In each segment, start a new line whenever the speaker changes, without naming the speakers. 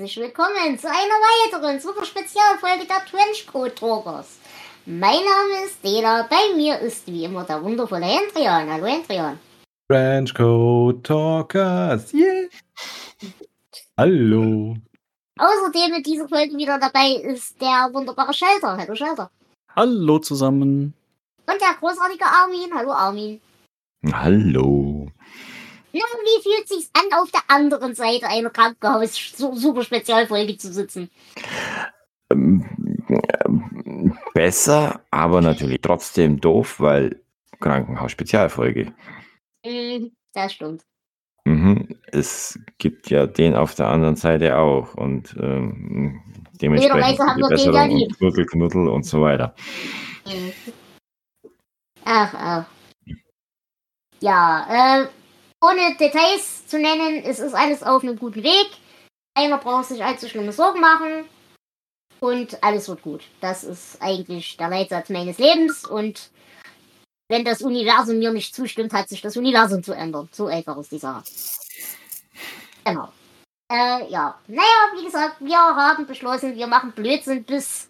herzlich willkommen zu einer weiteren super Spezialfolge der Trenchcoat Talkers. Mein Name ist Dela, bei mir ist wie immer der wundervolle Hendrian. Hallo Hendrian.
Trenchcoat Talkers, yeah! Hallo.
Außerdem in dieser Folge wieder dabei ist der wunderbare Schelter. Hallo Schelter.
Hallo zusammen.
Und der großartige Armin. Hallo Armin.
Hallo.
Na, wie fühlt sich's an, auf der anderen Seite einer Krankenhaus-Super-Spezialfolge zu sitzen?
Ähm, ähm, besser, aber natürlich trotzdem doof, weil Krankenhaus-Spezialfolge.
Mhm, das stimmt.
Mhm. Es gibt ja den auf der anderen Seite auch und ähm, dementsprechend
Jederweise haben
die
wir den ja
Besserung und Knuddel, Knuddel und so weiter.
Mhm. Ach, ach. Ja, äh, ohne Details zu nennen, es ist alles auf einem guten Weg. Keiner braucht sich allzu schlimme Sorgen machen. Und alles wird gut. Das ist eigentlich der Leitsatz meines Lebens. Und wenn das Universum mir nicht zustimmt, hat sich das Universum zu ändern. So einfach ist die Sache. Genau. Äh, ja. Naja, wie gesagt, wir haben beschlossen, wir machen Blödsinn, bis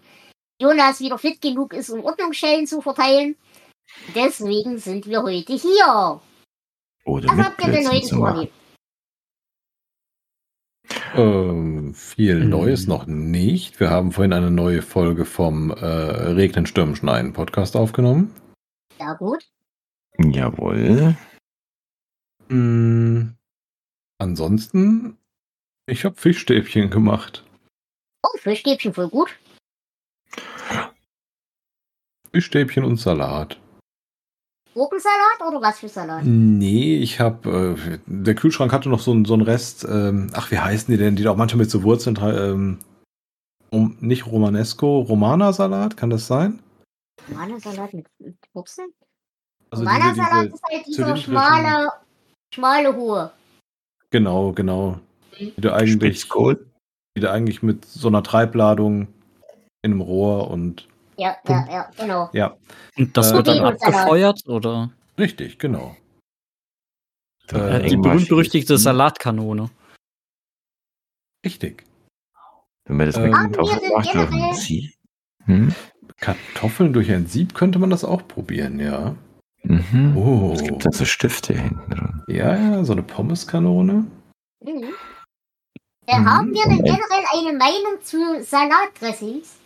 Jonas wieder fit genug ist, um Ordnungsschellen zu verteilen. Deswegen sind wir heute hier.
Oder
Was
mit
habt ihr denn heute vorlieb?
Ähm, viel
Mhm.
Neues noch nicht. Wir haben vorhin eine neue Folge vom äh, Regnen, Stürmen, Schneien Podcast aufgenommen.
Ja, gut.
Jawohl.
Mm, ansonsten, ich habe Fischstäbchen gemacht.
Oh, Fischstäbchen voll gut.
Fischstäbchen und Salat.
Gurkensalat oder was für Salat?
Nee, ich habe, äh, der Kühlschrank hatte noch so, einen- so einen Rest, ähm, ach, wie heißen die denn, die da auch manchmal mit so Wurzeln, ähm, um, nicht Romanesco, Romana-Salat, kann das sein?
Romana-Salat mit, Wurzeln?
Also
Romana-Salat
diese,
ist halt dieser schmale, schmale hohe.
genau, genau. Die du eigentlich,
Spitzkohl.
die du eigentlich mit so einer Treibladung in einem Rohr und,
Ja, ja, ja, genau.
ja,
Und das
Äh,
wird dann abgefeuert oder
richtig, genau.
Da
Äh,
wird
die berühmt-berüchtigte. Salatkanone.
Richtig.
Wenn man das mit
Ähm,
Kartoffeln
wir
oder
generell-
Sie? Hm?
Kartoffeln durch ein Sieb könnte man das auch probieren, ja.
Mhm.
Oh.
Es gibt dann so Stifte hinten dran.
Ja, ja, so eine Pommeskanone.
Mhm. Äh,
Mhm.
Haben wir denn generell eine Meinung zu Salatdressings?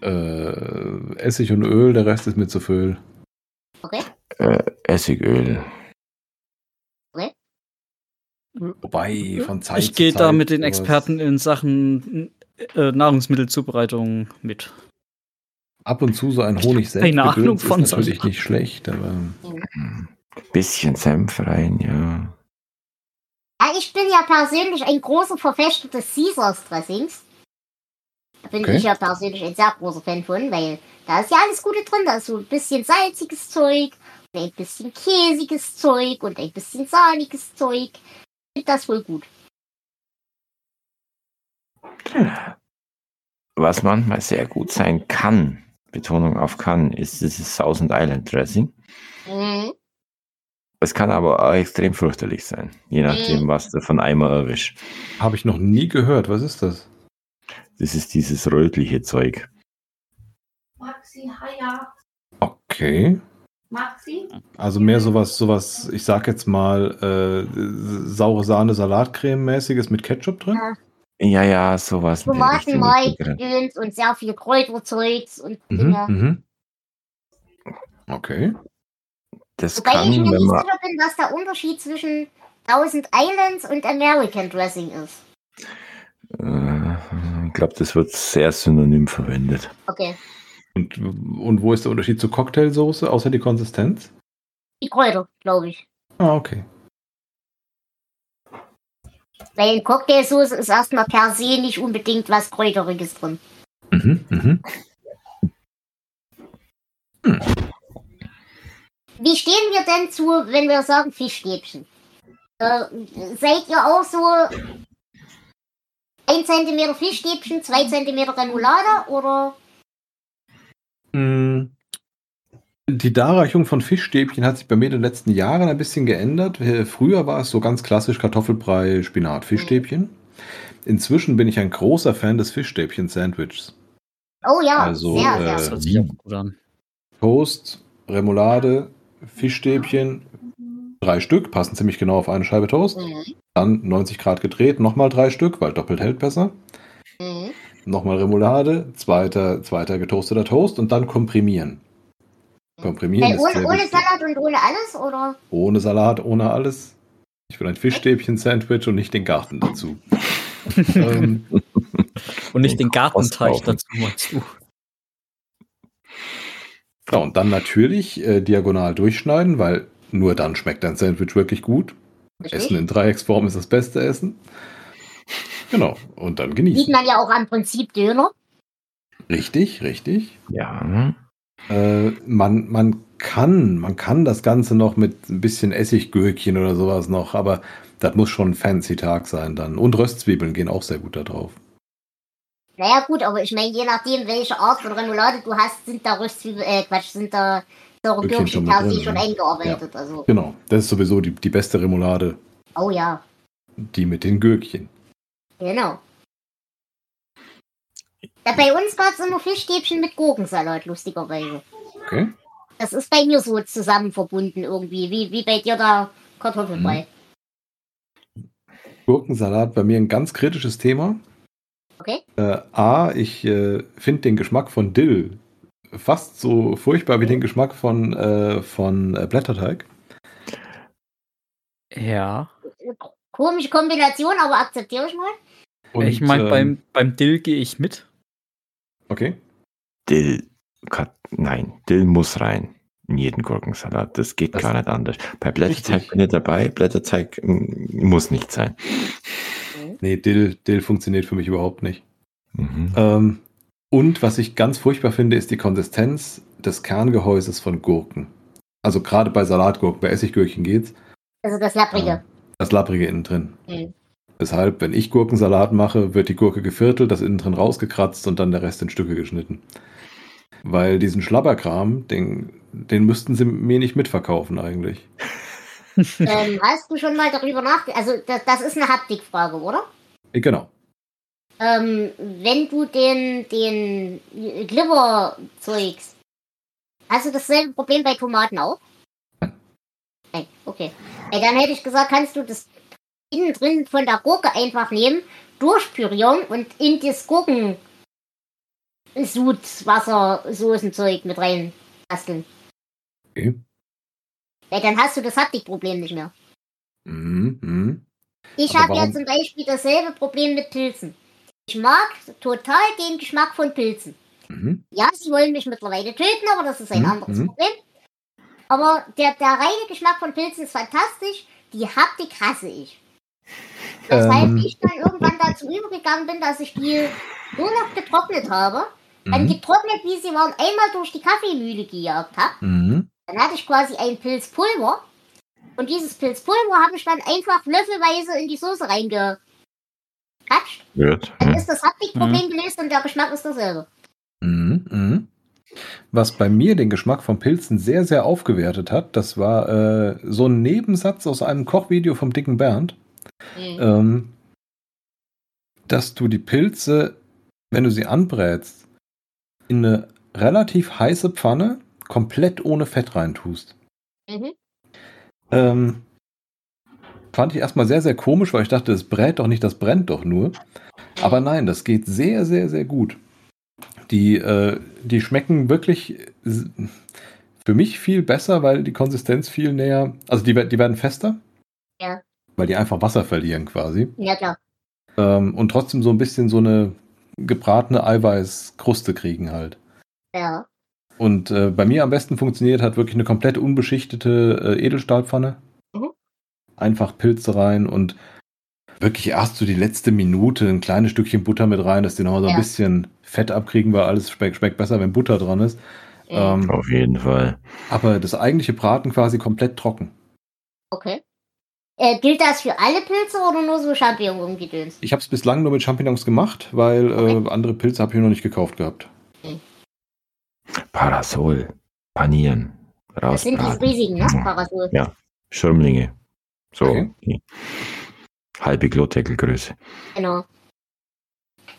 Äh, Essig und Öl, der Rest ist mir zu viel.
Okay.
Äh, Essigöl.
Wobei, von Zeit
Ich gehe da mit den Experten in Sachen äh, Nahrungsmittelzubereitung mit.
Ab und zu so ein Honig
Keine Ahnung von
ist natürlich nicht schlecht, aber
Bisschen Senf rein, ja.
Ja, ich bin ja persönlich ein großer Verfechter des Caesars Dressings. Da bin
Okay.
ich ja persönlich ein sehr großer Fan von, weil da ist ja alles Gute drin. Da ist so ein bisschen salziges Zeug, und ein bisschen käsiges Zeug und ein bisschen sahniges Zeug. Ich finde das voll gut.
Was manchmal sehr gut sein kann, Betonung auf kann, ist dieses Thousand Island Dressing.
Mhm.
Es kann aber auch extrem fürchterlich sein, je nachdem, was du von Eimer erwischt.
habe ich noch nie gehört. Was ist das?
Das ist dieses rötliche Zeug.
Maxi, hiya.
Okay.
Maxi?
Also mehr sowas, sowas, ich sag jetzt mal, äh, saure Sahne, Salatcreme mäßiges mit Ketchup drin?
Ja, ja, sowas. ist da drin.
Gedöns und sehr viel Kräuterzeugs und
Mhm,
Dinge.
mhm. Okay.
Das
Wobei
kann,
ich mir
wenn
nicht sicher bin, was der Unterschied zwischen Thousand Islands und American Dressing ist.
Äh, glaube, das wird sehr synonym verwendet.
Okay.
Und, und wo ist der Unterschied zur Cocktailsoße, außer die Konsistenz?
Die Kräuter, glaube ich.
Ah, okay.
Weil in Cocktailsoße ist erstmal per se nicht unbedingt was Kräuteriges drin.
Mhm, mhm.
Wie stehen wir denn zu, wenn wir sagen Fischstäbchen? Äh, seid ihr auch so 1 cm Fischstäbchen, 2 cm Remoulade oder?
Mm, Die Darreichung von Fischstäbchen hat sich bei mir in den letzten Jahren ein bisschen geändert. Äh, Früher war es so ganz klassisch Kartoffelbrei, Spinat, Fischstäbchen. inzwischen bin ich ein großer Fan des Fischstäbchen-Sandwichs.
Oh ja,
Also,
sehr,
äh,
sehr.
Das hört sich auch gut an.
Toast, Remoulade, Fischstäbchen, drei Stück, passen ziemlich genau auf eine Scheibe Toast.
Mhm.
Dann 90 Grad gedreht, nochmal drei Stück, weil doppelt hält besser.
Mhm.
Nochmal Remoulade, zweiter, zweiter getoasteter Toast und dann komprimieren. Komprimieren
Hey,
ist
ohne,
sehr
ohne
wichtig.
Salat und ohne alles, oder?
Ohne Salat, ohne alles. Ich will ein Fischstäbchen-Sandwich und nicht den Garten dazu. ähm,
Und nicht den Gartenteich dazu meinst du.
ja, und dann natürlich äh, diagonal durchschneiden, weil nur dann schmeckt ein Sandwich wirklich gut. Essen in Dreiecksform ist das beste Essen. Genau, und dann
Sieht
genießen.
man ja auch am Prinzip Döner.
Richtig, richtig.
Ja.
Äh, man, man kann, man kann das Ganze noch mit ein bisschen Essiggürkchen oder sowas noch, aber das muss schon ein fancy Tag sein dann. Und Röstzwiebeln gehen auch sehr gut da drauf.
Naja, gut, aber ich meine, je nachdem, welche Art von Remoulade du hast, sind da Röstzwiebeln, äh, Quatsch, sind da saure
Gürkchen
Gürkchen
schon drin,
schon
ja.
eingearbeitet. Also,
Genau, das ist sowieso die, die beste Remoulade,
oh ja,
die mit den Gürkchen.
genau. Ja, bei uns gab es immer Fischstäbchen mit Gurkensalat, lustigerweise.
Okay?
Das ist bei mir so zusammen verbunden irgendwie, wie, wie bei dir da Kartoffelbrei.
Gurkensalat bei mir ein ganz kritisches Thema.
Okay?
Äh, A, ich äh, finde den Geschmack von Dill fast so furchtbar wie den Geschmack von, äh, von äh, Blätterteig.
Ja.
Komische Kombination, aber akzeptiere ich mal.
Und,
ich meine,
ähm,
beim, beim Dill gehe ich mit.
Okay.
Dill. Nein, Dill muss rein. In jeden Gurkensalat. Das geht
Das-
gar nicht anders. Bei Blätterteig
Richtig.
bin ich dabei. Blätterteig mm, muss nicht sein.
Nee, Dill, Dill funktioniert für mich überhaupt nicht.
Mhm.
Ähm, und was ich ganz furchtbar finde, ist die Konsistenz des Kerngehäuses von Gurken. Also gerade bei Salatgurken, bei Essiggürkchen geht's.
Also das Lapprige.
Das Lapprige innen drin.
Mhm.
Deshalb, wenn ich Gurkensalat mache, wird die Gurke geviertelt, das innen drin rausgekratzt und dann der Rest in Stücke geschnitten. Weil diesen Schlabberkram, den, den müssten sie mir nicht mitverkaufen eigentlich.
ähm, hast du schon mal darüber nachgedacht? Also das, das ist eine Haptikfrage, oder?
Genau.
Ähm, wenn du den, den Glibber-Zeugs, hast du dasselbe Problem bei Tomaten auch? Nein, okay. Ey, dann hätte ich gesagt, kannst du das innen drin von der Gurke einfach nehmen, durchpürieren und in das Gurken Sud, Wasser, Soßenzeug mit rein basteln.
Okay.
Ey, dann hast du das Haptikproblem nicht mehr.
Mhm, mhm.
Ich habe ja zum Beispiel dasselbe Problem mit Pilzen. Ich mag total den Geschmack von Pilzen.
Mhm.
Ja, sie wollen mich mittlerweile töten, aber das ist ein
Mhm,
anderes
mhm.
Problem. Aber der, der reine Geschmack von Pilzen ist fantastisch. Die Haptik hasse ich. Weshalb
Ähm.
ich dann irgendwann dazu übergegangen bin, dass ich die nur noch getrocknet habe. Dann
Mhm.
getrocknet, wie sie waren, einmal durch die Kaffeemühle gejagt habe.
Mhm.
Dann hatte ich quasi ein Pilzpulver. Und dieses Pilzpulver habe ich dann einfach löffelweise in die Soße reingequatscht.
Gut.
Dann
Ja.
ist das Haptikproblem gelöst und der Geschmack ist dasselbe.
Mhm. Mhm. Was bei mir den Geschmack von Pilzen sehr, sehr aufgewertet hat, das war äh, so ein Nebensatz aus einem Kochvideo vom dicken Bernd. ähm, dass du die Pilze, wenn du sie anbrätst, in eine relativ heiße Pfanne komplett ohne Fett reintust.
Mhm.
Ähm, fand ich erstmal sehr, sehr komisch, weil ich dachte, das brät doch nicht, das brennt doch nur. Aber nein, das geht sehr, sehr, sehr gut. Die, äh, die schmecken wirklich für mich viel besser, weil die Konsistenz viel näher, also die, die werden fester.
Ja.
Weil die einfach Wasser verlieren quasi.
Ja, klar.
Ähm, und trotzdem so ein bisschen so eine gebratene Eiweißkruste kriegen halt.
Ja.
Und äh, bei mir am besten funktioniert hat wirklich eine komplett unbeschichtete äh, Edelstahlpfanne. Einfach Pilze rein und wirklich erst so die letzte Minute ein kleines Stückchen Butter mit rein, dass die noch so ein
Ja.
bisschen Fett abkriegen, weil alles schmeckt, schmeckt besser, wenn Butter dran ist. Ähm,
Auf jeden Fall.
aber das eigentliche Braten quasi komplett trocken.
Okay. Äh, gilt das für alle Pilze oder nur so Champignon-Gedöns?
Ich habe es bislang nur mit Champignons gemacht, weil äh, andere Pilze habe ich noch nicht gekauft gehabt.
Parasol. Panieren.
Das sind die riesigen, ne?
Mhm.
Parasol.
Ja. Schirmlinge. So.
Okay.
die halbe Klodeckelgröße.
Genau.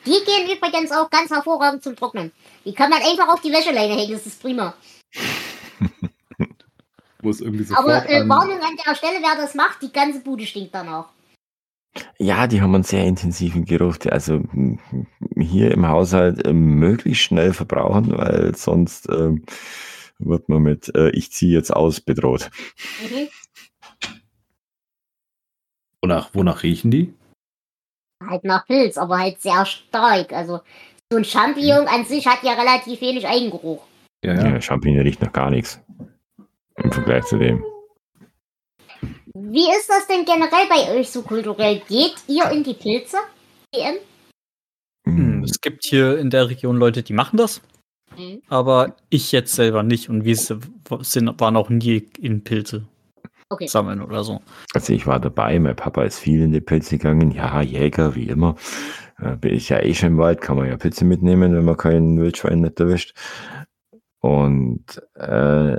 Die gehen übrigens auch ganz hervorragend zum Trocknen. Die kann man einfach auf die Wäscheleine hängen, das ist prima.
Muss irgendwie sofort
Aber äh,
an,
Warnung an der Stelle, wer das macht, die ganze Bude stinkt danach.
Ja, die haben einen sehr intensiven Geruch. Also hier im Haushalt äh, möglichst schnell verbrauchen, weil sonst ähm, wird man mit äh, Ich ziehe jetzt aus bedroht.
Mhm.
Wonach, wonach riechen die?
Halt nach Pilz, aber halt sehr stark. Also so ein Champignon an sich hat ja relativ wenig Eigengeruch.
Ja,
Ja.
ja.
Champignon riecht noch gar nichts im Vergleich zu dem.
Wie ist das denn generell bei euch so kulturell? Geht ihr in die Pilze? DM?
Hm, Es gibt hier in der Region Leute, die machen das,
Mhm.
aber ich jetzt selber nicht und wir sind, waren auch nie in Pilze
Okay.
sammeln oder so.
Also ich war dabei, mein Papa ist viel in die Pilze gegangen. Ja, Jäger, wie immer. Äh, bin ich ja eh schon im Wald, kann man ja Pilze mitnehmen, wenn man keinen Wildschwein nicht erwischt. Und äh,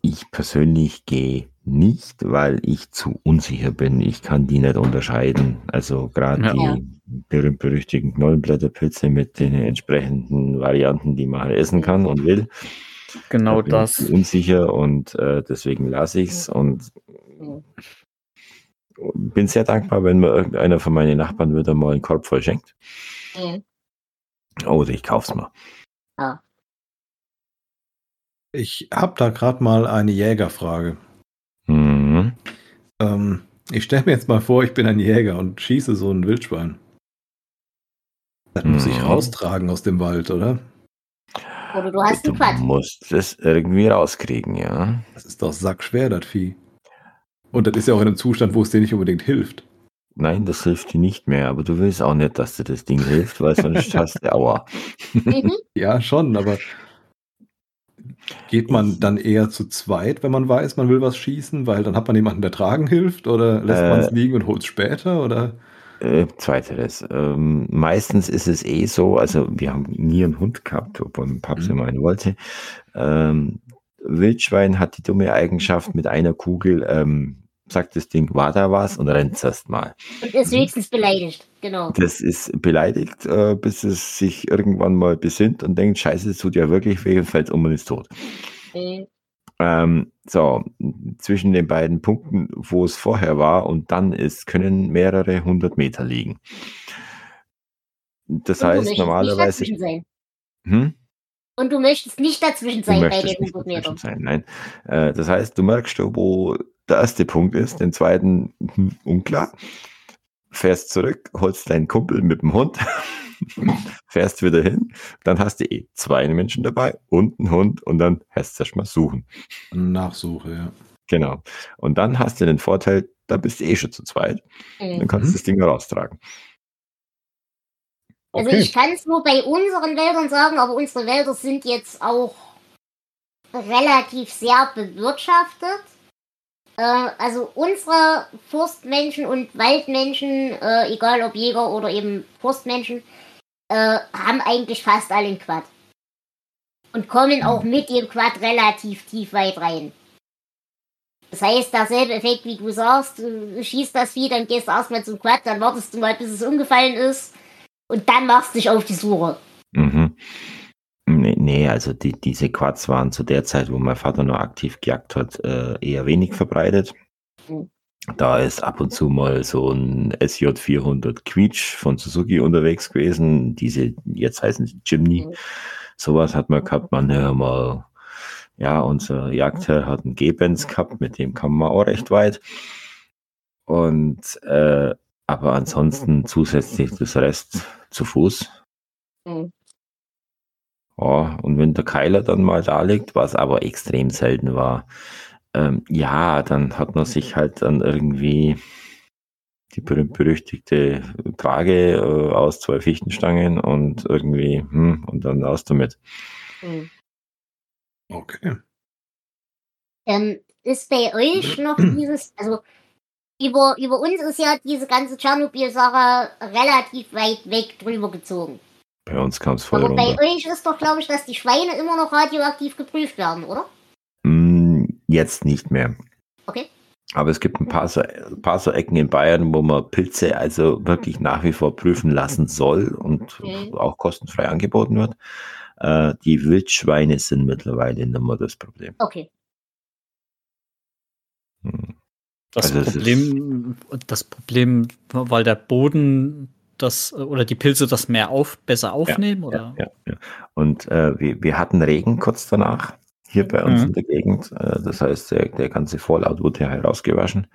ich persönlich gehe nicht, weil ich zu unsicher bin. Ich kann die nicht unterscheiden. Also gerade
Ja.
die berühmt-berüchtigten Knollenblätterpilze mit den entsprechenden Varianten, die man halt essen kann und will.
Genau
Da bin
das.
Ich unsicher und äh, deswegen lasse ich es und bin sehr dankbar, wenn mir irgendeiner von meinen Nachbarn wieder mal einen Korb voll schenkt.
Mhm.
Oder ich kauf's mal.
Ich habe da gerade mal eine Jägerfrage.
Mhm.
Ähm, ich stelle mir jetzt mal vor, ich bin ein Jäger und schieße so ein Wildschwein. Das muss ich
Mhm.
raustragen aus dem Wald, oder?
Oder du hast
Du
einen Quatsch.
musst es irgendwie rauskriegen, ja.
Das ist doch sackschwer, das Vieh. Und das ist ja auch in einem Zustand, wo es dir nicht unbedingt hilft.
Nein, das hilft dir nicht mehr, aber du willst auch nicht, dass dir das Ding hilft, weil sonst hast du Aua.
Mhm.
Ja, schon, aber geht man dann eher zu zweit, wenn man weiß, man will was schießen, weil dann hat man jemanden, der tragen hilft, oder lässt
Äh.
man es liegen und holt es später, oder?
Äh, zweiteres. Ähm, meistens ist es eh so, also wir haben nie einen Hund gehabt, obwohl mein Papst
Mhm.
immer einen wollte. Ähm, Wildschwein hat die dumme Eigenschaft, mit einer Kugel ähm, sagt das Ding, war da was und rennt erst mal.
Und ist höchstens beleidigt. Genau.
Das ist beleidigt, äh, bis es sich irgendwann mal besinnt und denkt, scheiße, es tut ja wirklich weh und fällt um und ist tot.
Mhm.
Ähm, so, zwischen den beiden Punkten, wo es vorher war und dann ist, können mehrere hundert Meter liegen. Das
Und du
heißt normalerweise. Hm?
Und du möchtest nicht dazwischen
Du
sein bei
möchtest
den
nicht
100
dazwischen sein, nein. Äh, das heißt, du merkst schon, wo der erste Punkt ist, den zweiten hm, unklar. Fährst zurück, holst deinen Kumpel mit dem Hund, fährst wieder hin, dann hast du eh zwei Menschen dabei und einen Hund und dann hast du erst mal suchen.
Nachsuche, ja.
Genau. Und dann hast du den Vorteil, da bist du eh schon zu zweit. Dann
Mhm.
kannst du das Ding raustragen.
Also
Okay.
ich kann es nur bei unseren Wäldern sagen, aber unsere Wälder sind jetzt auch relativ sehr bewirtschaftet. Äh, also unsere Forstmenschen und Waldmenschen, äh, egal ob Jäger oder eben Forstmenschen, äh, haben eigentlich fast alle einen Quad. Und kommen auch mit dem Quad relativ tief weit rein. Das heißt, derselbe Effekt, wie du sagst, du schießt das Vieh, dann gehst du erstmal zum Quad, dann wartest du mal, bis es umgefallen ist. Und dann machst du dich auf die Suche.
Mhm. Nee, nee, also die, diese Quads waren zu der Zeit, wo mein Vater noch aktiv gejagt hat, äh, eher wenig verbreitet.
Mhm.
Da ist ab und zu mal so ein SJ400 Quietsch von Suzuki unterwegs gewesen. Diese, jetzt heißen sie Jimny.
Mhm.
Sowas hat man gehabt. Man ja mal, ja, unser Jagdherr hat einen G-Benz gehabt, mit dem kam man auch recht weit. Und, äh, aber ansonsten zusätzlich das Rest zu Fuß.
Mhm.
Ja, und wenn der Keiler dann mal da liegt, was aber extrem selten war, ähm, ja, dann hat man sich halt dann irgendwie die berühmt-berüchtigte Trage äh, aus zwei Fichtenstangen und irgendwie, hm, und dann raus damit.
Mhm.
Okay.
Ähm, ist bei euch noch dieses, also über, über uns ist ja diese ganze Tschernobyl-Sache relativ weit weg drüber gezogen.
Bei uns kam es voll
Aber bei
runter.
euch ist doch, glaube ich, dass die Schweine immer noch radioaktiv geprüft werden, oder?
Hm, jetzt nicht mehr.
Okay.
Aber es gibt ein paar, so, ein paar so Ecken in Bayern, wo man Pilze also wirklich nach wie vor prüfen lassen soll und
Mhm.
auch kostenfrei angeboten wird. Äh, die Wildschweine sind mittlerweile nicht mehr das Problem.
Okay.
Hm.
Das
Also
Problem, das Problem, weil der Boden das oder die Pilze das mehr auf, besser aufnehmen, oder?
Ja, ja. Und äh, wir, wir hatten Regen kurz danach hier bei uns
Mhm.
in der Gegend. Äh, das heißt, der, der ganze Vorlaut wurde herausgewaschen.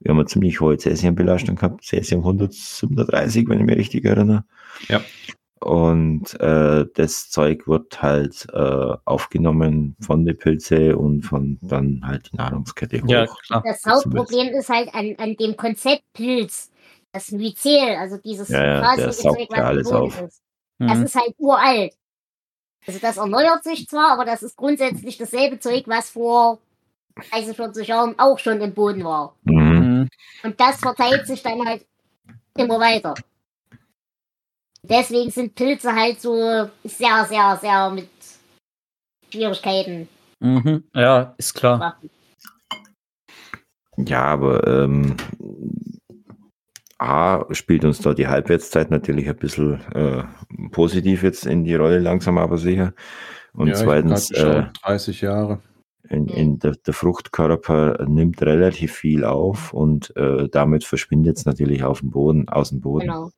Wir haben eine ziemlich hohe Cäsiumbelastung gehabt, Cäsium 137, wenn ich mich richtig erinnere.
Ja.
Und äh, das Zeug wird halt äh, aufgenommen von den Pilze und von dann halt die Nahrungskette hoch.
Ja, klar.
Das Hauptproblem ist halt an, an dem Konzept Pilz. Das Myzel, also dieses
Ja, ja, der saugt
Zeug,
ja alles auf.
ist. Das
Mhm.
ist halt uralt. Also das erneuert sich zwar, aber das ist grundsätzlich dasselbe Zeug, was vor 30, 40 Jahren auch schon im Boden war.
Mhm.
Mhm.
Und das verteilt sich dann halt immer weiter. Deswegen sind Pilze halt so sehr, sehr, sehr mit Schwierigkeiten.
Mhm. Ja, ist klar.
Ja, aber ähm, A spielt uns da die Halbwertszeit natürlich ein bisschen äh, positiv jetzt in die Rolle, langsam aber sicher. Und
ja,
zweitens, äh,
30 Jahre.
in, in der, der Fruchtkörper nimmt relativ viel auf und äh, damit verschwindet es natürlich auf dem Boden, aus dem Boden.
Genau,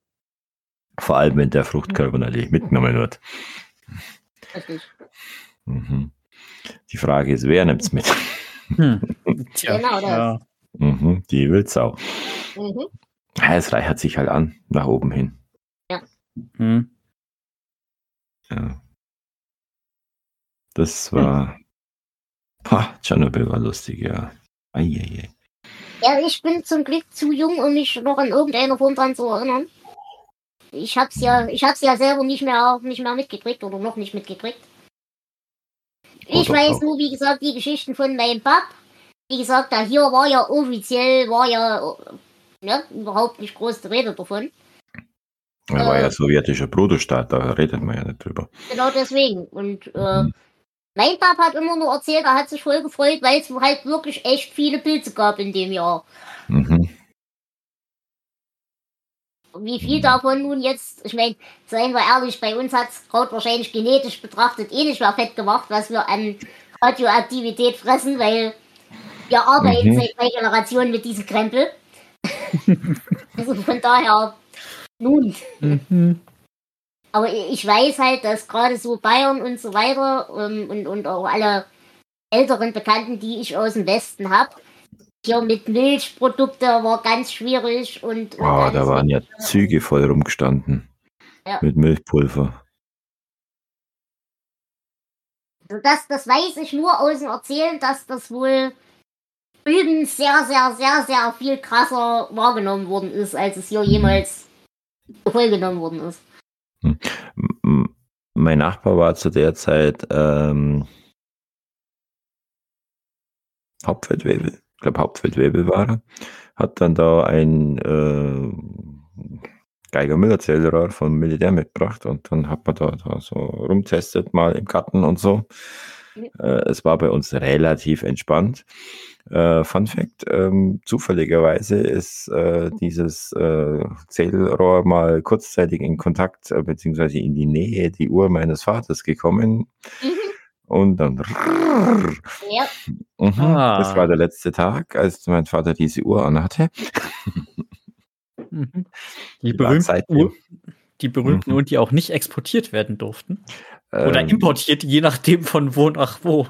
Vor allem, wenn der Fruchtkörper natürlich mitgenommen wird.
richtig.
Mhm. Die Frage ist, wer nimmt es mit?
Hm. Tja,
Genau das.
ja.
Mhm, die Wildsau.
Mhm.
Ja, es reichert sich halt an, nach oben hin.
Hm.
Ja. Das war. Pah, Tschernobyl war lustig, ja. Eieiei.
Ja, ich bin zum Glück zu jung, um mich noch in irgendeiner Form dran zu erinnern. Ich hab's ja, ich hab's ja selber nicht mehr, nicht mehr mitgekriegt oder noch nicht mitgekriegt. Ich
Oder
weiß
auch.
nur, wie gesagt, die Geschichten von meinem Pap. Wie gesagt, da hier war ja offiziell, war ja ne, überhaupt nicht groß die Rede davon.
Er war
Äh.
ja sowjetischer Bruderstaat, da redet man ja nicht drüber.
Genau deswegen. Und äh,
Mhm.
mein Pap hat immer nur erzählt, er hat sich voll gefreut, weil es halt wirklich echt viele Pilze gab in dem Jahr.
Mhm.
Wie viel davon nun jetzt, ich meine, seien wir ehrlich, bei uns hat es Kraut wahrscheinlich genetisch betrachtet eh nicht mehr fett gemacht, was wir an Radioaktivität fressen, weil wir arbeiten
Mhm.
seit drei Generationen mit diesem Krempel. Also von daher, nun.
Mhm.
Aber ich weiß halt, dass gerade so Bayern und so weiter ähm, und, und auch alle älteren Bekannten, die ich aus dem Westen habe, hier mit Milchprodukte war ganz schwierig und, und
Oh, da waren ja. Züge voll rumgestanden.
Ja.
Mit Milchpulver.
Also das, das weiß ich nur aus dem Erzählen, dass das wohl drüben sehr, sehr, sehr, sehr viel krasser wahrgenommen worden ist, als es hier jemals vollgenommen worden ist.
M- m- Mein Nachbar war zu der Zeit ähm, Hauptfeldwebel. Ich glaube, Hauptfeldwebel war er. Hat dann da ein äh, Geiger-Müller-Zellrohr vom Militär mitgebracht und dann hat man da, da so rumtestet, mal im Garten und so. Äh, es war bei uns relativ entspannt. Äh, Fun Fact: ähm, Zufälligerweise ist äh, dieses äh, Zählrohr mal kurzzeitig in Kontakt äh, beziehungsweise in die Nähe die Uhr meines Vaters gekommen
Mhm.
und dann.
Ja,
Mhm,
Ah.
Das war der letzte Tag, als mein Vater diese Uhr anhatte.
Mhm. Die
Die
berühmten, die berühmten
Mhm.
Uhren, die auch nicht exportiert werden durften. Oder
Ähm,
importiert, je nachdem von wo nach wo.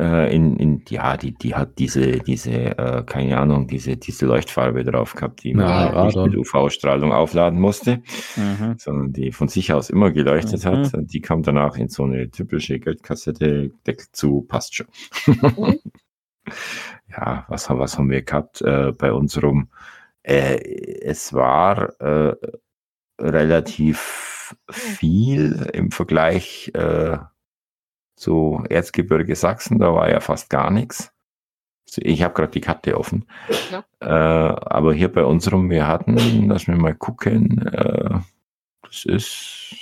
Äh, in, in, ja, die, die hat diese, diese, äh, keine Ahnung, diese, diese Leuchtfarbe drauf gehabt, die man
Ja,
halt nicht mit UV-Strahlung aufladen musste,
Mhm.
sondern die von sich aus immer geleuchtet
Mhm.
hat. Und die kam danach in so eine typische Geldkassette, Deckel zu, passt schon.
Mhm.
ja, was, haben- was haben wir gehabt äh, bei uns rum? Äh, es war äh, relativ viel im Vergleich äh, zu Erzgebirge Sachsen, da war ja fast gar nichts. So, Ich habe gerade die Karte offen.
Ja.
Äh, aber hier bei uns rum, wir hatten, lass mich mal gucken, äh, das ist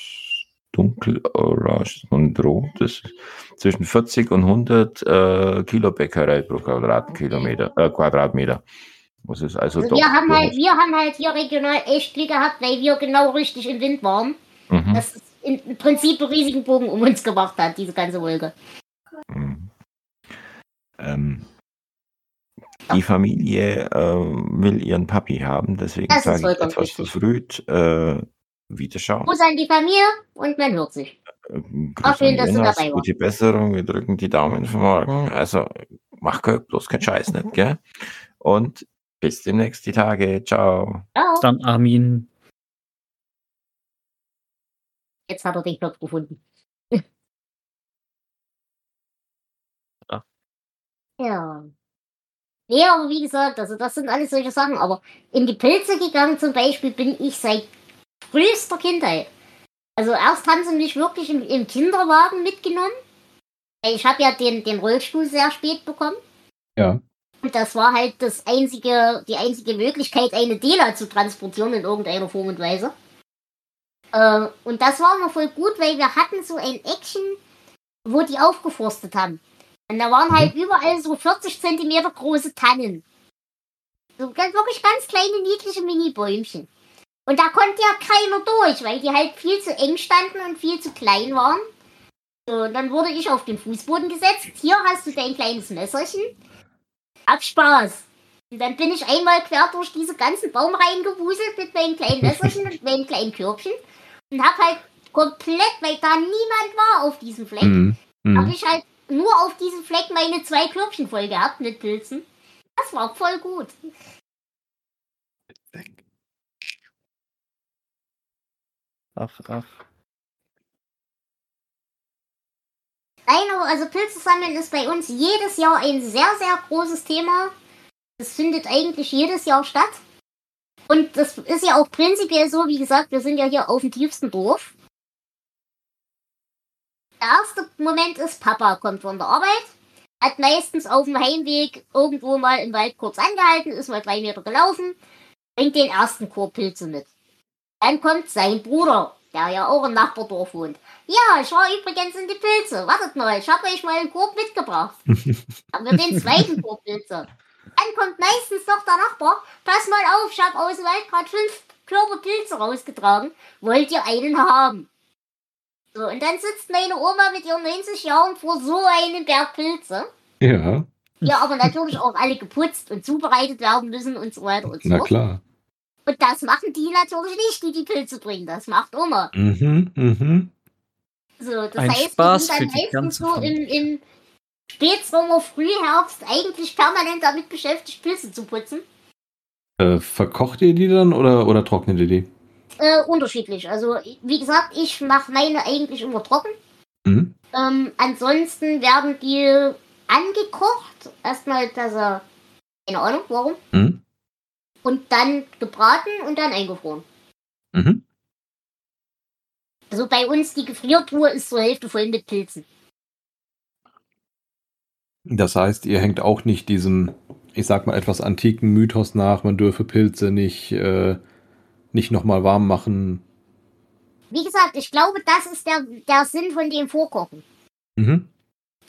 dunkelorange und rot. Das ist zwischen 40 und 100 äh, Kilo Becquerel pro Quadratkilometer, äh, Quadratmeter. Das ist also,
Also wir haben halt, wir haben halt hier regional echt Glück gehabt, weil wir genau richtig im Wind waren.
Mhm.
Das ist im Prinzip einen riesigen Bogen um uns gemacht hat, diese ganze Wolke.
Mhm. Ähm, die Familie ähm, will ihren Papi haben, deswegen
Das
sage ich etwas verfrüht. Äh, Wiederschauen.
Gruß an die Familie und man hört sich.
Ähm, Grüß
schön,
an
dass du dabei warst.
Gute Besserung, wir drücken die Daumen für morgen. Also, mach bloß keinen Scheiß nicht, gell? Und bis demnächst die Tage. Ciao.
Ciao.
Dann Armin.
Jetzt hat er den Knopf gefunden.
Ja.
Ja. Nee, aber wie gesagt, also das sind alles solche Sachen. Aber in die Pilze gegangen zum Beispiel bin ich seit frühester Kindheit. Also erst haben sie mich wirklich im, im Kinderwagen mitgenommen. Ich habe ja den, den Rollstuhl sehr spät bekommen.
Ja.
Und das war halt das einzige, die einzige Möglichkeit, eine Dela zu transportieren in irgendeiner Form und Weise. Äh, und das war immer voll gut, weil wir hatten so ein Action, wo die aufgeforstet haben. Und da waren halt überall so 40 Zentimeter große Tannen. So ganz, wirklich ganz kleine, niedliche Mini-Bäumchen. Und da konnte ja keiner durch, weil die halt viel zu eng standen und viel zu klein waren. So, und dann wurde ich auf den Fußboden gesetzt. Hier hast du dein kleines Messerchen. Hab Spaß. Und dann bin ich einmal quer durch diese ganzen Baumreihen gewuselt mit meinem kleinen Messerchen und meinem kleinen Körbchen. Und hab halt komplett, weil da niemand war auf diesem Fleck,
Mhm.
habe
Mhm.
ich halt nur auf diesem Fleck meine zwei Körbchen voll gehabt mit Pilzen. Das war voll gut.
Ach, ach.
Nein, aber also Pilze sammeln ist bei uns jedes Jahr ein sehr, sehr großes Thema. Das findet eigentlich jedes Jahr statt. Und das ist ja auch prinzipiell so, wie gesagt, wir sind ja hier auf dem tiefsten Dorf. Der erste Moment ist, Papa kommt von der Arbeit, hat meistens auf dem Heimweg irgendwo mal im Wald kurz angehalten, ist mal drei Meter gelaufen, bringt den ersten Korb Pilze mit. Dann kommt sein Bruder, der ja auch im Nachbardorf wohnt. Ja, ich war übrigens in die Pilze. Wartet mal, ich habe euch mal einen Korb mitgebracht. Haben wir den zweiten Korb Pilze. Dann kommt meistens doch der Nachbar. Pass mal auf, ich habe aus dem Wald gerade fünf Körbe Pilze rausgetragen. Wollt ihr einen haben? So, und dann sitzt meine Oma mit ihren 90 Jahren vor so einem Berg Pilze.
Ja,
Die aber natürlich auch alle geputzt und zubereitet werden müssen und so weiter und so
na
fort.
klar.
Und das machen die natürlich nicht, die die Pilze bringen. Das macht Oma.
Mhm, mhm.
So, das
Ein
heißt,
Spaß für
sind
die
dann meistens so im, im Spätsommer, Frühherbst eigentlich permanent damit beschäftigt, Pilze zu putzen.
Äh, verkocht ihr die dann oder, oder trocknet ihr die?
Äh, unterschiedlich. Also, wie gesagt, ich mache meine eigentlich immer trocken.
Mhm.
Ähm, ansonsten werden die angekocht. Erstmal, dass er, keine Ahnung, warum.
Mhm.
Und dann gebraten und dann eingefroren.
Mhm.
Also bei uns, die Gefriertruhe ist zur Hälfte voll mit Pilzen.
Das heißt, ihr hängt auch nicht diesem, ich sag mal, etwas antiken Mythos nach, man dürfe Pilze nicht, äh, nicht nochmal warm machen.
Wie gesagt, ich glaube, das ist der, der Sinn von dem Vorkochen.
Mhm.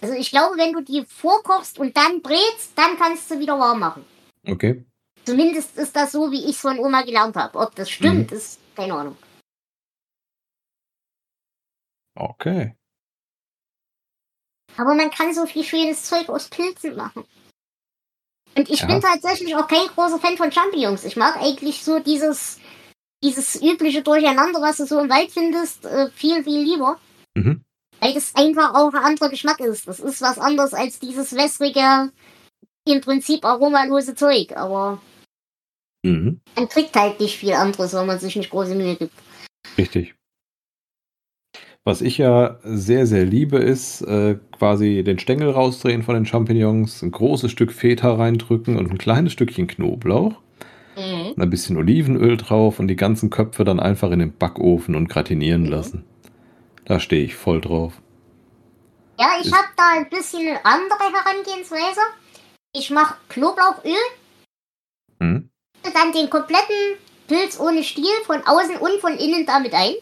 Also ich glaube, wenn du die vorkochst und dann brätst, dann kannst du wieder warm machen.
Okay.
Zumindest ist das so, wie ich es von Oma gelernt habe. Ob das stimmt, ist keine Ahnung.
Okay.
Aber man kann so viel schönes Zeug aus Pilzen machen. Und ich
Ja.
bin tatsächlich auch kein großer Fan von Champignons. Ich mag eigentlich so dieses, dieses übliche Durcheinander, was du so im Wald findest, äh, viel, viel lieber.
Mhm.
Weil das einfach auch ein anderer Geschmack ist. Das ist was anderes als dieses wässrige, im Prinzip aromalose Zeug. Aber
Mhm.
man kriegt halt nicht viel anderes, wenn man sich nicht große Mühe gibt.
Richtig. Was ich ja sehr, sehr liebe, ist äh, quasi den Stängel rausdrehen von den Champignons, ein großes Stück Feta reindrücken und ein kleines Stückchen Knoblauch,
Mhm.
ein bisschen Olivenöl drauf und die ganzen Köpfe dann einfach in den Backofen und gratinieren
Mhm.
lassen. Da stehe ich voll drauf.
Ja, ich habe da ein bisschen eine andere Herangehensweise. Ich mache Knoblauchöl,
Mhm.
dann den kompletten Pilz ohne Stiel von außen und von innen damit ein.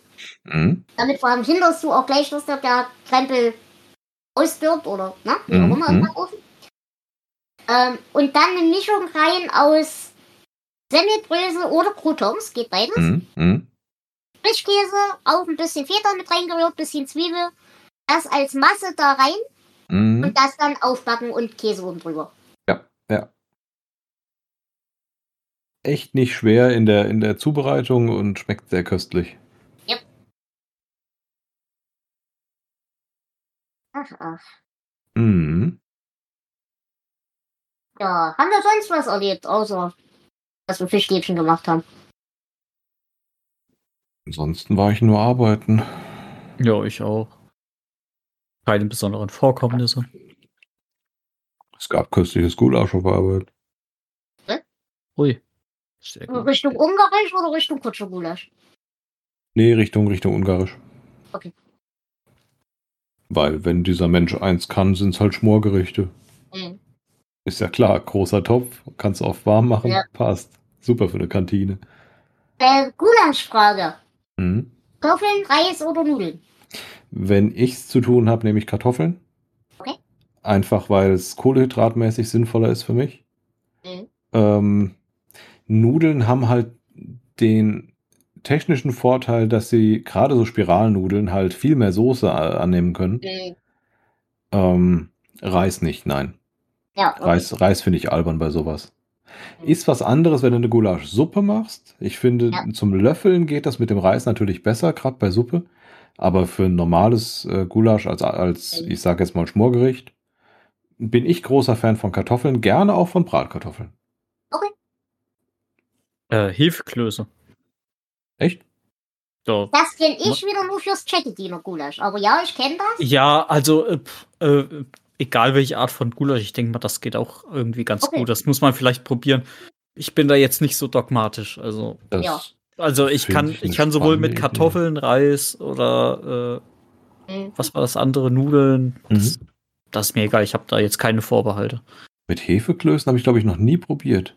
Mhm.
Damit verhinderst du auch gleich, dass der, der Krempel auswirbt oder, ne? Wie auch
Mhm,
immer im
mhm.
Backofen. Ähm, und dann eine Mischung rein aus Semmelbrösel oder Croutons, geht beides.
Mhm. Mhm.
Frischkäse, auch ein bisschen Feta mit reingerührt, bisschen Zwiebel. Das als Masse da rein
Mhm.
und das dann aufbacken und Käse oben drüber.
Ja. Echt nicht schwer in der, in der Zubereitung und schmeckt sehr köstlich.
Ach, ach.
Mhm.
Ja, haben wir sonst was erlebt, außer dass wir Fischstäbchen gemacht haben?
Ansonsten war ich nur arbeiten.
Ja, ich auch. Keine besonderen Vorkommnisse.
Es gab köstliches Gulasch auf Arbeit.
Ui. Sehr gut.
Richtung Ungarisch oder Richtung Kutschegulasch?
Nee, Richtung, Richtung Ungarisch.
Okay.
Weil, wenn dieser Mensch eins kann, sind es halt Schmorgerichte.
Mhm.
Ist ja klar, großer Topf, kannst du oft warm machen,
Ja.
passt. Super für eine Kantine.
Äh, Gulaschfrage.
Mhm.
Kartoffeln, Reis oder Nudeln?
Wenn ich's zu tun habe, nehme ich Kartoffeln.
Okay.
Einfach weil es kohlehydratmäßig sinnvoller ist für mich.
Mhm.
Ähm, Nudeln haben halt den technischen Vorteil, dass sie gerade so Spiralnudeln halt viel mehr Soße a- annehmen können.
Mhm.
Ähm, Reis nicht, nein.
Ja, okay.
Reis, Reis finde ich albern bei sowas.
Mhm.
Ist was anderes, wenn du eine Gulaschsuppe machst. Ich finde,
Ja.
zum Löffeln geht das mit dem Reis natürlich besser, gerade bei Suppe. Aber für ein normales äh, Gulasch als, als
Mhm.
ich sage jetzt mal, Schmorgericht, bin ich großer Fan von Kartoffeln, gerne auch von Bratkartoffeln.
Äh, Hefeklöße.
Echt?
So.
Das kenne ich wieder nur fürs Chatediner Gulasch. Aber ja, ich kenne das.
Ja, also äh, äh, egal welche Art von Gulasch, ich denke mal, das geht auch irgendwie ganz
Okay.
gut. Das muss man vielleicht probieren. Ich bin da jetzt nicht so dogmatisch. Also,
Ja.
also ich kann,
ich
ich kann sowohl mit
Idee.
Kartoffeln, Reis oder äh,
Mhm.
was war das andere, Nudeln.
Mhm.
Das, das ist mir egal. Ich habe da jetzt keine Vorbehalte.
Mit Hefeklößen habe ich, glaube ich, noch nie probiert.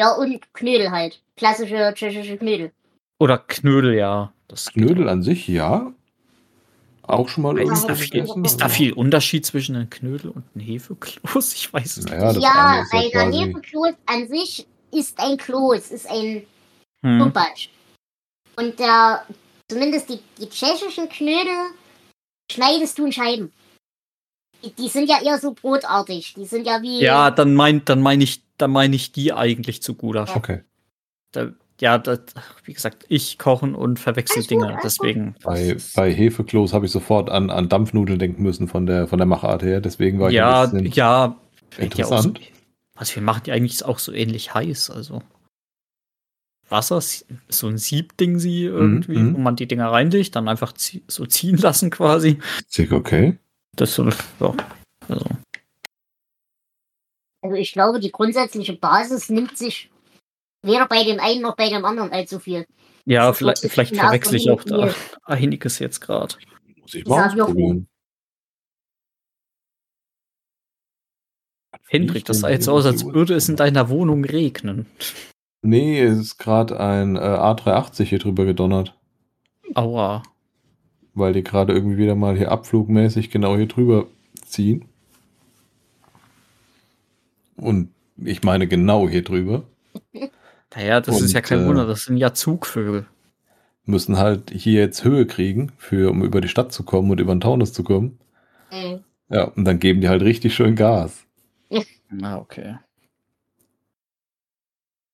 Ja, und Knödel halt. Klassische tschechische Knödel.
Oder Knödel, ja. Das
Knödel an sich, ja. Auch schon mal
Ist da, viel,
gegessen,
ist da viel Unterschied zwischen einem Knödel und einem Hefekloß? Ich weiß es
Naja, das
ja, weil der. Hefekloß an sich ist ein Kloß, ist ein
nicht. Hm.
Und der, zumindest die, die tschechischen Knödel schneidest du in Scheiben. Die, die sind ja eher so brotartig. Die sind ja wie.
Ja, dann mein, dann meine ich, dann meine ich die eigentlich zu Gulasch.
Okay.
Da, ja, das, wie gesagt, ich kochen und verwechsel
Alles
Dinge, deswegen.
Bei, bei Hefekloß habe ich sofort an, an Dampfnudeln denken müssen von der, von der Machart her. Deswegen war ich
ja,
ein bisschen
ja, fällt ja auch so,
interessant.
was wir machen die eigentlich auch so ähnlich heiß, also Wasser, so ein Siebding sie irgendwie,
mhm.
wo man die Dinger reinlegt, dann einfach zie so ziehen lassen quasi.
Zick, okay.
Das so, ja, also.
Also ich glaube, die grundsätzliche Basis nimmt sich weder bei dem einen noch bei dem anderen allzu viel.
Ja,
Das
vielleicht, vielleicht verwechsel ich auch da einiges jetzt gerade.
Muss ich mal ausprobieren.
Hendrik, das sah jetzt aus, als würde es in deiner Wohnung regnen.
Nee, es ist gerade ein äh, A380 hier drüber gedonnert.
Aua.
Weil die gerade irgendwie wieder mal hier abflugmäßig genau hier drüber ziehen. Und ich meine genau hier drüber.
Naja, das ist
Und,
ja kein
äh,
Wunder, das sind ja Zugvögel.
Müssen halt hier jetzt Höhe kriegen, für, um über die Stadt zu kommen und über den Taunus zu kommen.
Mhm.
Ja, und dann geben die halt richtig schön Gas.
Na, okay.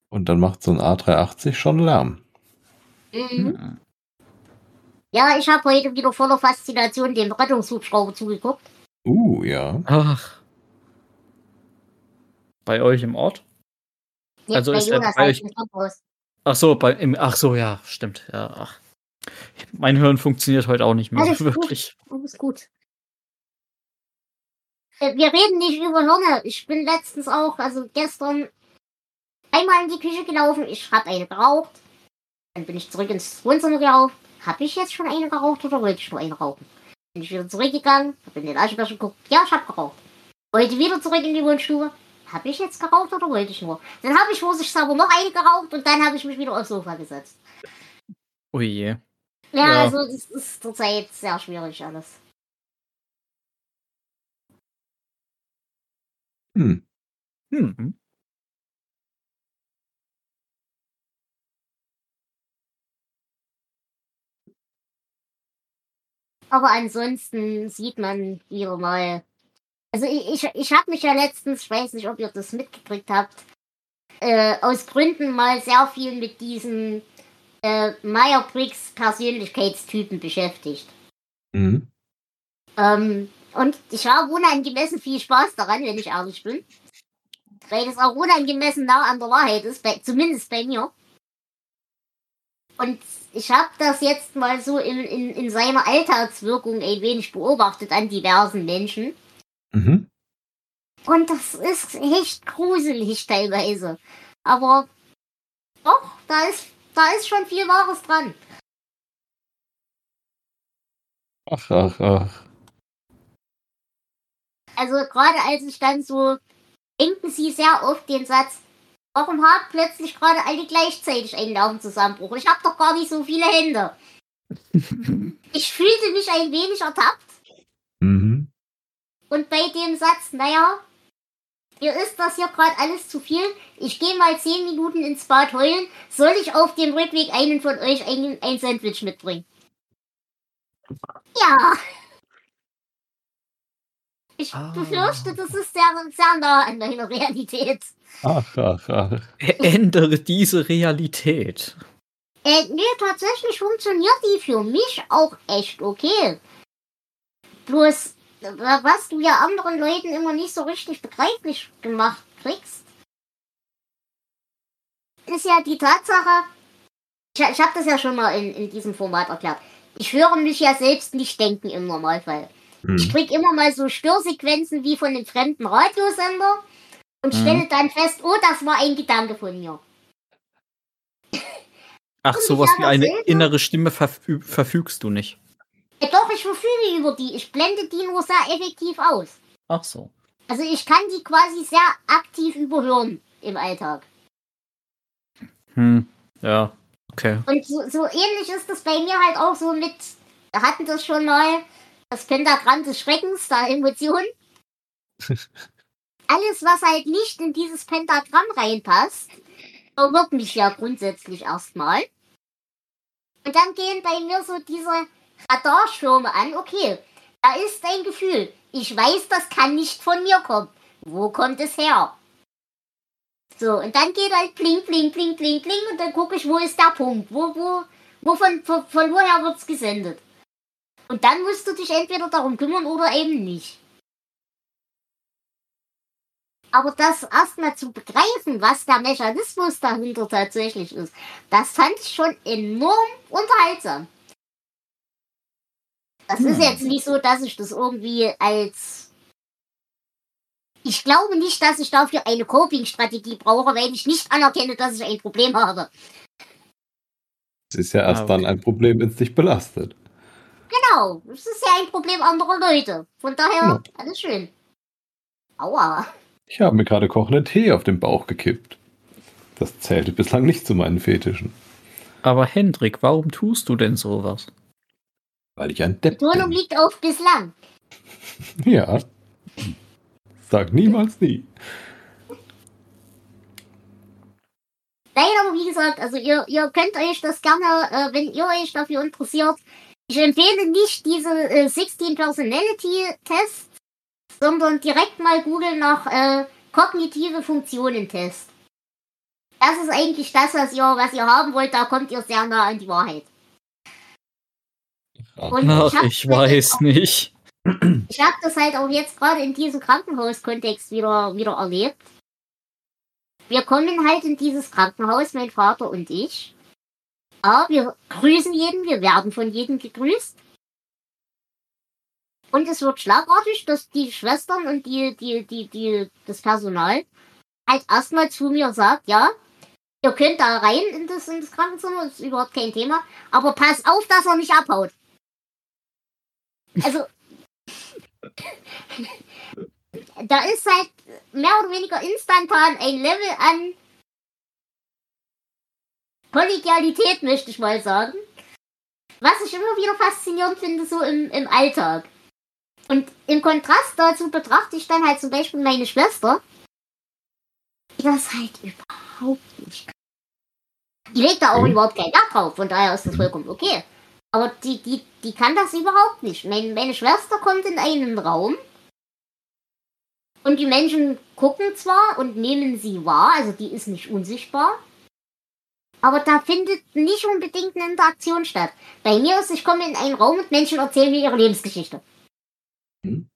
Und dann macht so ein A380 schon Lärm.
Mhm.
Hm.
Ja, ich habe heute wieder voller Faszination dem Rettungshubschrauber zugeguckt.
Uh, ja.
Ach. Bei euch im Ort?
Jetzt
Also
bei
ist
Jonas
bei
halt
euch-. Ach so, bei, im, ach so, ja, stimmt. Ja, ach. Mein Hirn funktioniert heute auch nicht mehr
Alles
so
gut.
wirklich.
Alles gut. Äh, Wir reden nicht über Hirne. Ich bin letztens auch, also gestern, einmal in die Küche gelaufen. Ich habe eine geraucht. Dann bin ich zurück ins Wohnzimmer gelaufen. Habe ich jetzt schon eine geraucht oder wollte ich nur eine rauchen? Bin ich wieder zurückgegangen, habe in den Aschenbecher geguckt. Ja, ich habe geraucht. Wollte wieder zurück in die Wohnstube. Habe ich jetzt geraucht oder wollte ich nur? Dann habe ich vorsichtshalber noch eine geraucht und dann habe ich mich wieder aufs Sofa gesetzt.
Oh je.
Ja,
Ja.
also das ist zurzeit sehr schwierig alles.
Hm.
Hm.
Aber ansonsten sieht man wieder mal. Also ich, ich, ich habe mich ja letztens, ich weiß nicht, ob ihr das mitgekriegt habt, äh, aus Gründen mal sehr viel mit diesen äh, Meyer-Briggs Persönlichkeitstypen beschäftigt.
Mhm.
Ähm, und ich habe unangemessen viel Spaß daran, wenn ich ehrlich bin. Weil es auch unangemessen nah an der Wahrheit ist, bei, zumindest bei mir. Und ich habe das jetzt mal so in, in, in seiner Alltagswirkung ein wenig beobachtet an diversen Menschen.
Mhm.
Und das ist echt gruselig teilweise. Aber doch, da ist, da ist schon viel Wahres dran.
Ach, ach, ach.
Also gerade als ich dann so, denken Sie sehr oft den Satz, warum haben plötzlich gerade alle gleichzeitig einen Nervenzusammenbruch? Ich habe doch gar nicht so viele Hände. Ich fühlte mich ein wenig ertappt. Und bei dem Satz, naja, mir ist das hier gerade alles zu viel. Ich gehe mal zehn Minuten ins Bad heulen. Soll ich auf dem Rückweg einen von euch ein, ein Sandwich mitbringen? Ja. Ich
Ah.
befürchte, das ist sehr, sehr nah an meiner Realität.
Ach, ach, ach.
Ändere diese Realität.
Äh, nee, tatsächlich funktioniert die für mich auch echt okay. Bloß, äh, was du ja anderen Leuten immer nicht so richtig begreiflich gemacht kriegst, ist ja die Tatsache, ich, ich habe das ja schon mal in, in diesem Format erklärt. Ich höre mich ja selbst nicht denken im Normalfall. Ich
Hm.
krieg immer mal so Störsequenzen wie von einem fremden Radiosender und
Mhm.
stelle dann fest, oh, das war ein Gedanke von mir.
Ach, sowas
ich
wie eine innere Stimme verfü verfügst du nicht.
Ja, doch, ich verfüge über die. Ich blende die nur sehr effektiv aus.
Ach so.
Also ich kann die quasi sehr aktiv überhören im Alltag.
Hm. Ja. Okay.
Und so, so ähnlich ist das bei mir halt auch so mit, wir hatten das schon mal, das Pentagramm des Schreckens, der Emotion. Alles, was halt nicht in dieses Pentagramm reinpasst, verwirrt mich ja grundsätzlich erstmal. Und dann gehen bei mir so diese Radarschirme an, okay, da ist ein Gefühl. Ich weiß, das kann nicht von mir kommen. Wo kommt es her? So, und dann geht halt bling, bling, bling, bling, bling und dann gucke ich, wo ist der Punkt? Wo, wo, wo von, von, von woher wird's gesendet? Und dann musst du dich entweder darum kümmern oder eben nicht. Aber das erstmal zu begreifen, was der Mechanismus dahinter tatsächlich ist, das fand ich schon enorm unterhaltsam. Das ist
Hm.
jetzt nicht so, dass ich das irgendwie als. Ich glaube nicht, dass ich dafür eine Coping-Strategie brauche, weil ich nicht anerkenne, dass ich ein Problem habe.
Es ist ja erst
Ah,
dann
okay.
ein Problem, wenn es dich belastet.
Genau, es ist ja ein Problem anderer Leute. Von daher,
Ja.
alles schön. Aua.
Ich habe mir gerade kochenden Tee auf den Bauch gekippt. Das zählte bislang nicht zu meinen Fetischen.
Aber Hendrik, warum tust du denn sowas?
Weil ich ein Depp
Tonung
bin.
liegt auf bislang.
Ja. Sag niemals nie.
Nein, aber wie gesagt, also ihr, ihr könnt euch das gerne, äh, wenn ihr euch dafür interessiert. Ich empfehle nicht diese äh, 16 Personality Tests, sondern direkt mal googeln nach äh, kognitive Funktionen Test. Das ist eigentlich das, was ihr, was ihr haben wollt. Da kommt ihr sehr nah an die Wahrheit. Und
Ach,
hab
ich
das
weiß
auch-
nicht.
Ich habe das halt auch jetzt gerade in diesem Krankenhauskontext wieder, wieder erlebt. Wir kommen halt in dieses Krankenhaus, mein Vater und ich. Aber wir grüßen jeden, wir werden von jedem gegrüßt. Und es wird schlagartig, dass die Schwestern und die, die, die, die, das Personal halt erstmal zu mir sagt, ja, ihr könnt da rein in das, in das Krankenzimmer, das ist überhaupt kein Thema, aber pass auf, dass er nicht abhaut. Also, da ist halt mehr oder weniger instantan ein Level an Kollegialität, möchte ich mal sagen. was ich immer wieder faszinierend finde, so im, im Alltag. Und im Kontrast dazu betrachte ich dann halt zum Beispiel meine Schwester, die das halt überhaupt nicht kann. Die legt da auch
Mhm.
überhaupt keinen Wert drauf, von daher ist das vollkommen okay. Aber die, die, die kann das überhaupt nicht. Meine, meine Schwester kommt in einen Raum und die Menschen gucken zwar und nehmen sie wahr, also die ist nicht unsichtbar, aber da findet nicht unbedingt eine Interaktion statt. Bei mir ist, ich komme in einen Raum und Menschen erzählen mir ihre Lebensgeschichte.
Hm.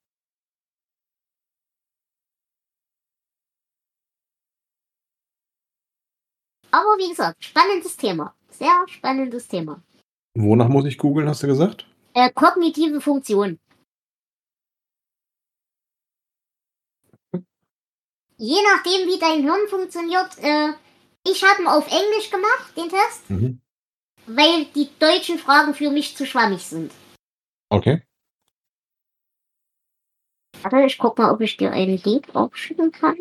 Aber wie gesagt, spannendes Thema. Sehr spannendes Thema.
Wonach muss ich googeln, hast du gesagt?
Äh, kognitive Funktion. Je nachdem, wie dein Hirn funktioniert, äh, ich habe ihn auf Englisch gemacht, den Test,
Mhm.
weil die deutschen Fragen für mich zu schwammig sind.
Okay.
Warte, ich guck mal, ob ich dir einen Link aufschicken kann.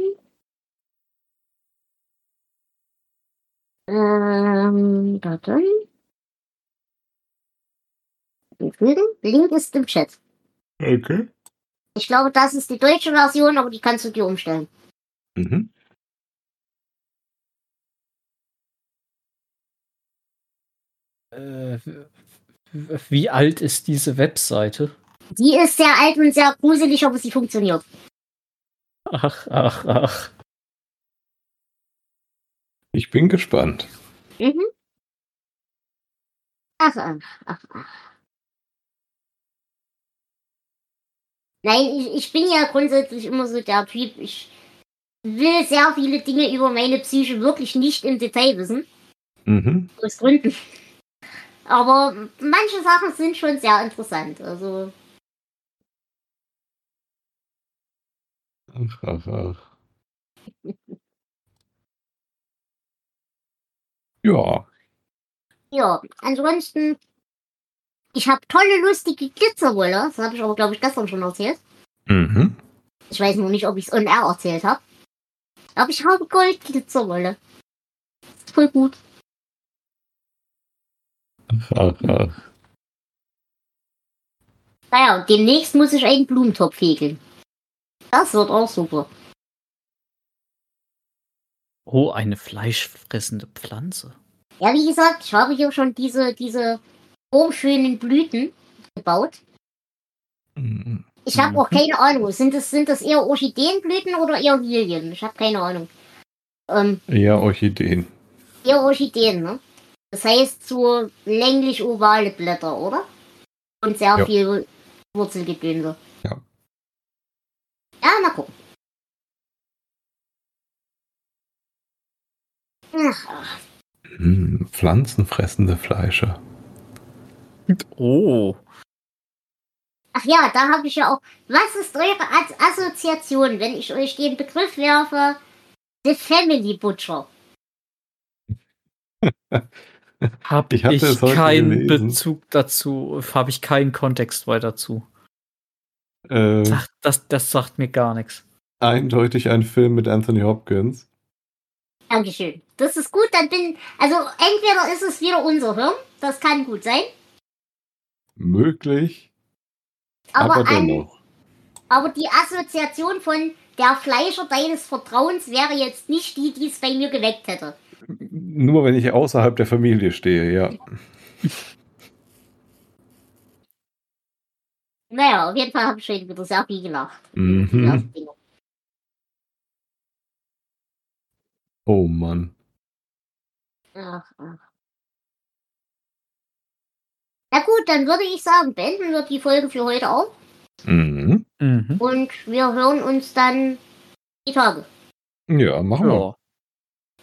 Ähm, warte. Fügen. Link ist im Chat.
Okay.
Ich glaube, das ist die deutsche Version, aber die kannst du dir umstellen.
Mhm.
Äh, wie alt ist diese Webseite?
Die ist sehr alt und sehr gruselig, aber sie funktioniert.
Ach, ach, ach.
Ich bin gespannt.
Mhm. Ach, ach, ach, Nein, ich, ich bin ja grundsätzlich immer so der Typ, ich will sehr viele Dinge über meine Psyche wirklich nicht im Detail wissen.
Mhm.
Aus Gründen. Aber manche Sachen sind schon sehr interessant. Also,
Ach, ach, ach. Ja.
ja, ansonsten, ich habe tolle, lustige Glitzerwolle. Das habe ich aber, glaube ich, gestern schon erzählt.
Mhm.
Ich weiß nur nicht, ob ich es on air erzählt habe. Aber ich habe Goldglitzerwolle. Ist voll gut.
Ach, ach, ach.
Naja, und demnächst muss ich einen Blumentopf häkeln. Das wird auch super.
Oh, eine fleischfressende Pflanze.
Ja, wie gesagt, ich habe hier schon diese, diese schönen Blüten gebaut.
Mhm.
Ich habe
Mhm.
auch keine Ahnung. Sind das, sind das eher Orchideenblüten oder eher Lilien? Ich habe keine Ahnung. Ähm,
Ja, Orchideen.
eher Orchideen, ne? Das heißt so länglich-ovale Blätter, oder? Und sehr
Ja.
viel Wurzelgedönse.
Ja.
Ja, mal gucken. Ach.
Mhm. Pflanzenfressende Fleische.
Oh.
Ach ja, da habe ich ja auch. Was ist eure As Assoziation, wenn ich euch den Begriff werfe? The Family Butcher.
Habe
Ich
ich, keinen. Bezug dazu, habe ich keinen Kontext weiter zu.
Äh,
Sagt, das, das sagt mir gar nichts.
eindeutig ein Film mit Anthony Hopkins.
Dankeschön. Das ist gut, dann bin. Also, entweder ist es wieder unser Hirn, das kann gut sein,
Möglich,
aber,
aber, dennoch.
aber die Assoziation von der Fleischer deines Vertrauens wäre jetzt nicht die, die es bei mir geweckt hätte.
Nur wenn ich außerhalb der Familie stehe, ja.
Naja, auf jeden Fall habe ich schon wieder sehr viel gelacht.
Mhm. Oh Mann.
Ach, ach. Na gut, dann würde ich sagen, beenden wir die Folge für heute auch.
Mhm.
Mhm.
Und wir hören uns dann die Tage.
Ja, machen wir.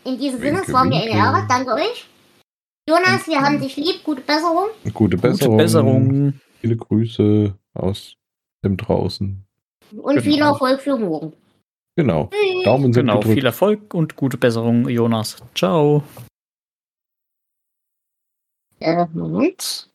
In diesem Sinne,
Winke,
es war mir eine. Ehre. Danke euch. Jonas, wir haben dich lieb. Gute Besserung.
Gute Besserung.
Gute Besserung.
Viele Grüße aus dem Draußen.
Und viel
Genau.
Erfolg für morgen.
Genau.
Tschüss.
Daumen sind
Genau,
gedrückt.
viel Erfolg und gute Besserung, Jonas. Ciao.
Äh, Moment.